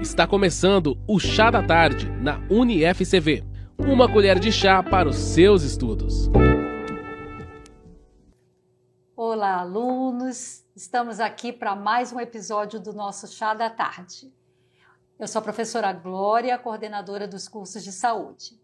Está começando o Chá da Tarde na UniFCV. Uma colher de chá para os seus estudos. Olá, alunos! Estamos aqui para mais um episódio do nosso Chá da Tarde. Eu sou a professora Glória, coordenadora dos cursos de saúde.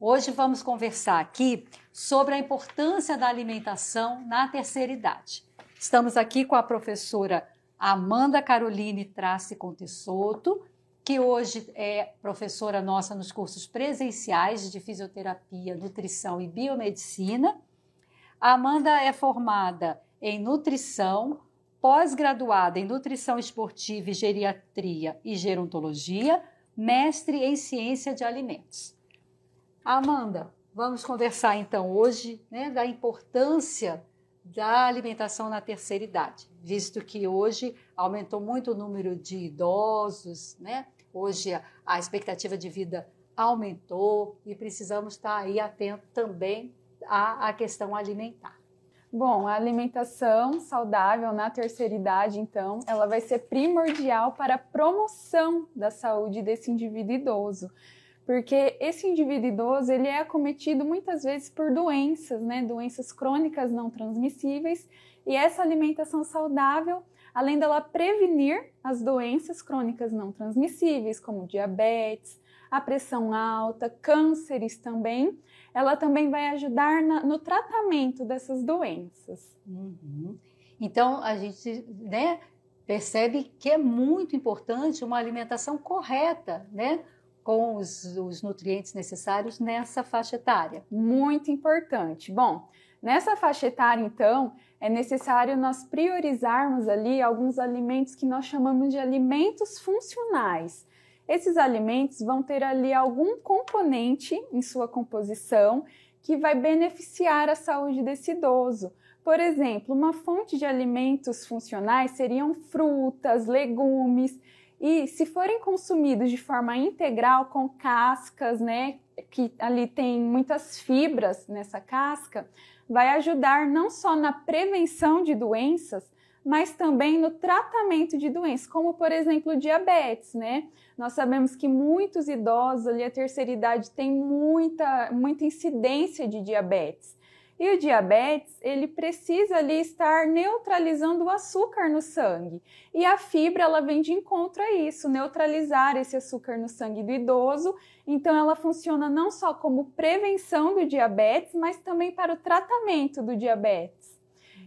Hoje vamos conversar aqui sobre a importância da alimentação na terceira idade. Estamos aqui com a professora Amanda Caroline Trace Contessoto, que hoje é professora nossa nos cursos presenciais de fisioterapia, nutrição e biomedicina. A Amanda é formada em nutrição, pós-graduada em nutrição esportiva e geriatria e gerontologia, mestre em ciência de alimentos. Amanda, vamos conversar então hoje né, da importância da alimentação na terceira idade, visto que hoje aumentou muito o número de idosos, né? Hoje a, expectativa de vida aumentou e precisamos estar aí atento também à, à questão alimentar. Bom, a alimentação saudável na terceira idade, então, ela vai ser primordial para a promoção da saúde desse indivíduo idoso. Porque esse indivíduo idoso ele é acometido muitas vezes por doenças, né, doenças crônicas não transmissíveis, e essa alimentação saudável, além dela prevenir as doenças crônicas não transmissíveis, como diabetes, a pressão alta, cânceres também, ela também vai ajudar na, no tratamento dessas doenças. Uhum. Então a gente, né, percebe que é muito importante uma alimentação correta, né? com os, os nutrientes necessários nessa faixa etária. Muito importante. Bom, nessa faixa etária, então, é necessário nós priorizarmos ali alguns alimentos que nós chamamos de alimentos funcionais. Esses alimentos vão ter ali algum componente em sua composição que vai beneficiar a saúde desse idoso. Por exemplo, uma fonte de alimentos funcionais seriam frutas, legumes e se forem consumidos de forma integral, com cascas, né, que ali tem muitas fibras nessa casca, vai ajudar não só na prevenção de doenças, mas também no tratamento de doenças, como por exemplo diabetes, né? Nós sabemos que muitos idosos ali a terceira idade têm muita, muita incidência de diabetes. E o diabetes, ele precisa ali estar neutralizando o açúcar no sangue. E a fibra, ela vem de encontro a isso, neutralizar esse açúcar no sangue do idoso. Então, ela funciona não só como prevenção do diabetes, mas também para o tratamento do diabetes.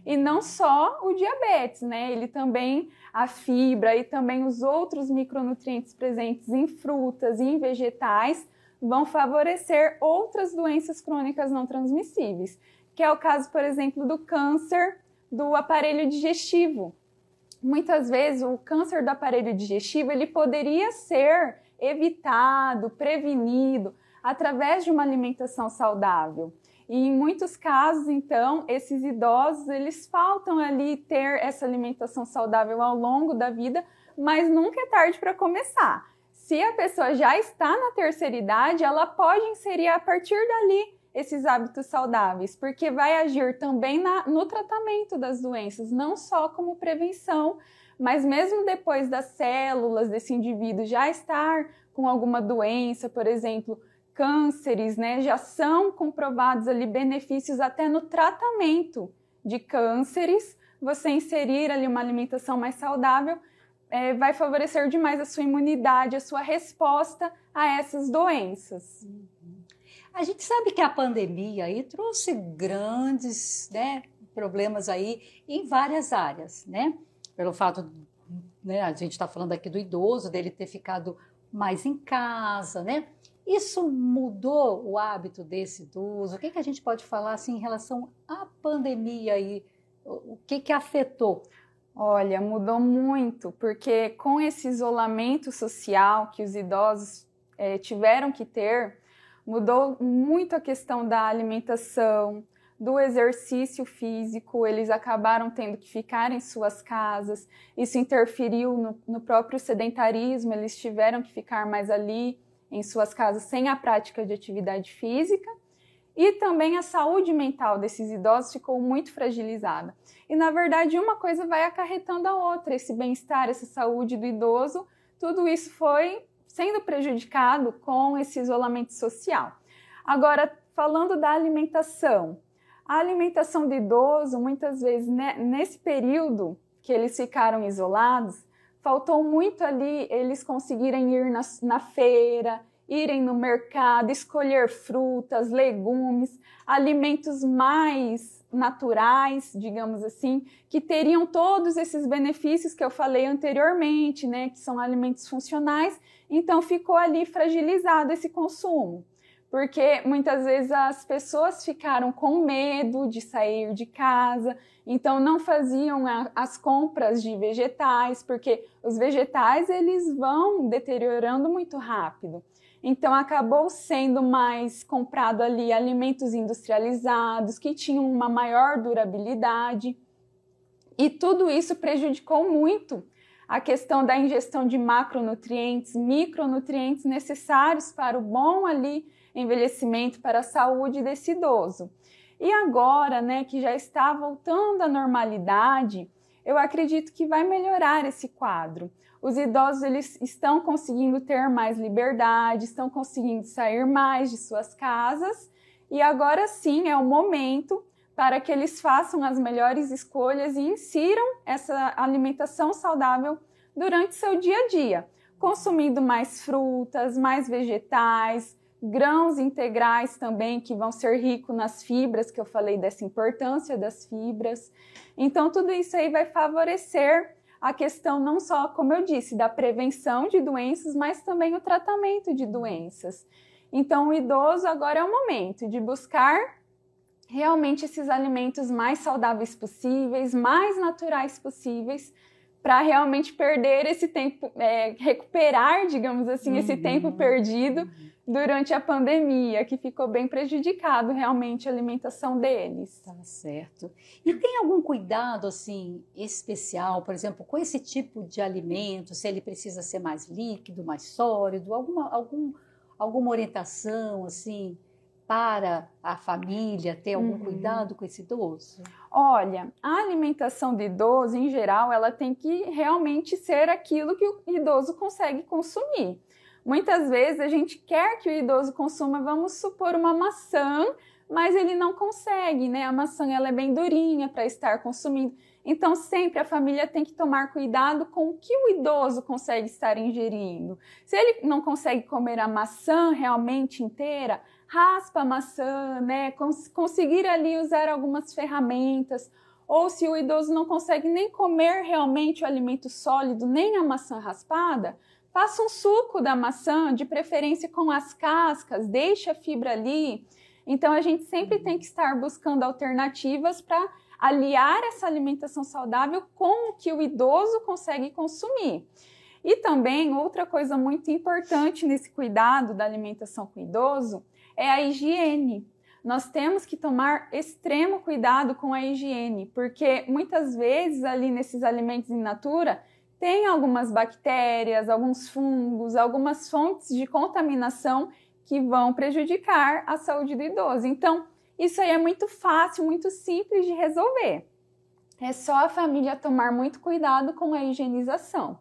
E não só o diabetes, né? Ele também, a fibra e também os outros micronutrientes presentes em frutas e em vegetais vão favorecer outras doenças crônicas não transmissíveis que é o caso, por exemplo, do câncer do aparelho digestivo. Muitas vezes o câncer do aparelho digestivo ele poderia ser evitado, prevenido através de uma alimentação saudável. E em muitos casos, então, esses idosos, eles faltam ali ter essa alimentação saudável ao longo da vida, mas nunca é tarde para começar. Se a pessoa já está na terceira idade, ela pode inserir a partir dali esses hábitos saudáveis, porque vai agir também na, no tratamento das doenças, não só como prevenção, mas mesmo depois das células desse indivíduo já estar com alguma doença, por exemplo, cânceres, né, já são comprovados ali benefícios até no tratamento de cânceres. Você inserir ali uma alimentação mais saudável é, vai favorecer demais a sua imunidade, a sua resposta a essas doenças. A gente sabe que a pandemia aí trouxe grandes né, problemas aí em várias áreas, né? Pelo fato, né, a gente está falando aqui do idoso, dele ter ficado mais em casa, né? Isso mudou o hábito desse idoso? O que, que a gente pode falar assim, em relação à pandemia aí? O que, que afetou? Olha, mudou muito, porque com esse isolamento social que os idosos é, tiveram que ter, mudou muito a questão da alimentação, do exercício físico, eles acabaram tendo que ficar em suas casas, isso interferiu no, no, próprio sedentarismo, eles tiveram que ficar mais ali em suas casas sem a prática de atividade física. E também a saúde mental desses idosos ficou muito fragilizada. E na verdade, uma coisa vai acarretando a outra, esse bem-estar, essa saúde do idoso tudo isso foi sendo prejudicado com esse isolamento social. Agora, falando da alimentação, a alimentação do idoso, muitas vezes, né, nesse período que eles ficaram isolados, faltou muito ali eles conseguirem ir na, na feira, irem no mercado, escolher frutas, legumes, alimentos mais naturais, digamos assim, que teriam todos esses benefícios que eu falei anteriormente, né, que são alimentos funcionais. Então ficou ali fragilizado esse consumo porque muitas vezes as pessoas ficaram com medo de sair de casa, então não faziam a, as compras de vegetais, porque os vegetais eles vão deteriorando muito rápido. Então acabou sendo mais comprado ali alimentos industrializados que tinham uma maior durabilidade. E tudo isso prejudicou muito a questão da ingestão de macronutrientes, micronutrientes necessários para o bom ali envelhecimento, para a saúde desse idoso. E agora, né, que já está voltando à normalidade, eu acredito que vai melhorar esse quadro. Os idosos eles estão conseguindo ter mais liberdade, estão conseguindo sair mais de suas casas, e agora sim é o momento para que eles façam as melhores escolhas e insiram essa alimentação saudável durante seu dia a dia, consumindo mais frutas, mais vegetais, grãos integrais também, que vão ser ricos nas fibras, que eu falei dessa importância das fibras. Então, tudo isso aí vai favorecer a questão não só, como eu disse, da prevenção de doenças, mas também o tratamento de doenças. Então, o idoso agora é o momento de buscar realmente esses alimentos mais saudáveis possíveis, mais naturais possíveis, para realmente perder esse tempo, é, recuperar, digamos assim, uhum. esse tempo perdido durante a pandemia, que ficou bem prejudicado realmente a alimentação deles. Tá certo. E tem algum cuidado assim especial, por exemplo, com esse tipo de alimento, se ele precisa ser mais líquido, mais sólido, alguma algum, alguma orientação assim para a família ter algum uhum. cuidado com esse idoso? Olha, a alimentação do idoso, em geral, ela tem que realmente ser aquilo que o idoso consegue consumir. Muitas vezes a gente quer que o idoso consuma, vamos supor, uma maçã, mas ele não consegue, né? A maçã ela é bem durinha para estar consumindo. Então, sempre a família tem que tomar cuidado com o que o idoso consegue estar ingerindo. Se ele não consegue comer a maçã realmente inteira, raspa a maçã, né? Cons conseguir ali usar algumas ferramentas. Ou se o idoso não consegue nem comer realmente o alimento sólido, nem a maçã raspada, Faça um suco da maçã, de preferência com as cascas, deixe a fibra ali. Então a gente sempre tem que estar buscando alternativas para aliar essa alimentação saudável com o que o idoso consegue consumir. E também outra coisa muito importante nesse cuidado da alimentação com o idoso é a higiene. Nós temos que tomar extremo cuidado com a higiene, porque muitas vezes ali nesses alimentos in natura tem algumas bactérias, alguns fungos, algumas fontes de contaminação que vão prejudicar a saúde do idoso. Então, isso aí é muito fácil, muito simples de resolver. É só a família tomar muito cuidado com a higienização.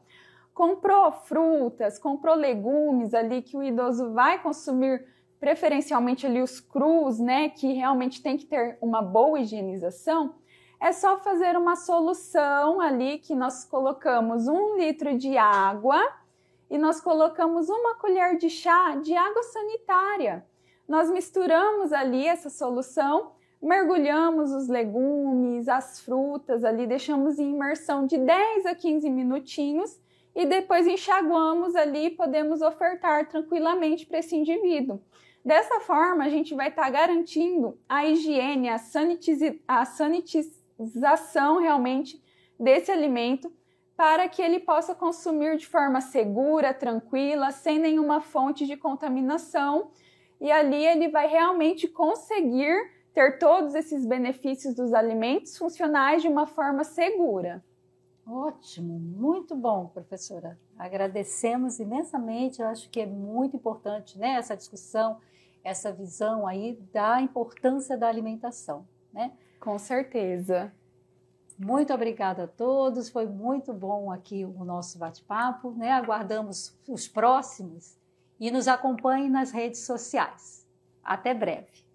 Comprou frutas, comprou legumes ali que o idoso vai consumir, preferencialmente ali os crus, né, que realmente tem que ter uma boa higienização é só fazer uma solução ali que nós colocamos um litro de água e nós colocamos uma colher de chá de água sanitária. Nós misturamos ali essa solução, mergulhamos os legumes, as frutas ali, deixamos em imersão de 10 a 15 minutinhos e depois enxaguamos ali e podemos ofertar tranquilamente para esse indivíduo. Dessa forma, a gente vai estar tá garantindo a higiene, a, sanitiz a sanitiz utilização realmente desse alimento para que ele possa consumir de forma segura, tranquila, sem nenhuma fonte de contaminação. E ali ele vai realmente conseguir ter todos esses benefícios dos alimentos funcionais de uma forma segura. Ótimo, muito bom, professora. Agradecemos imensamente. Eu acho que é muito importante né, essa discussão, essa visão aí da importância da alimentação, né? Com certeza. Muito obrigada a todos, foi muito bom aqui o nosso bate-papo, né? Aguardamos os próximos e nos acompanhe nas redes sociais. Até breve.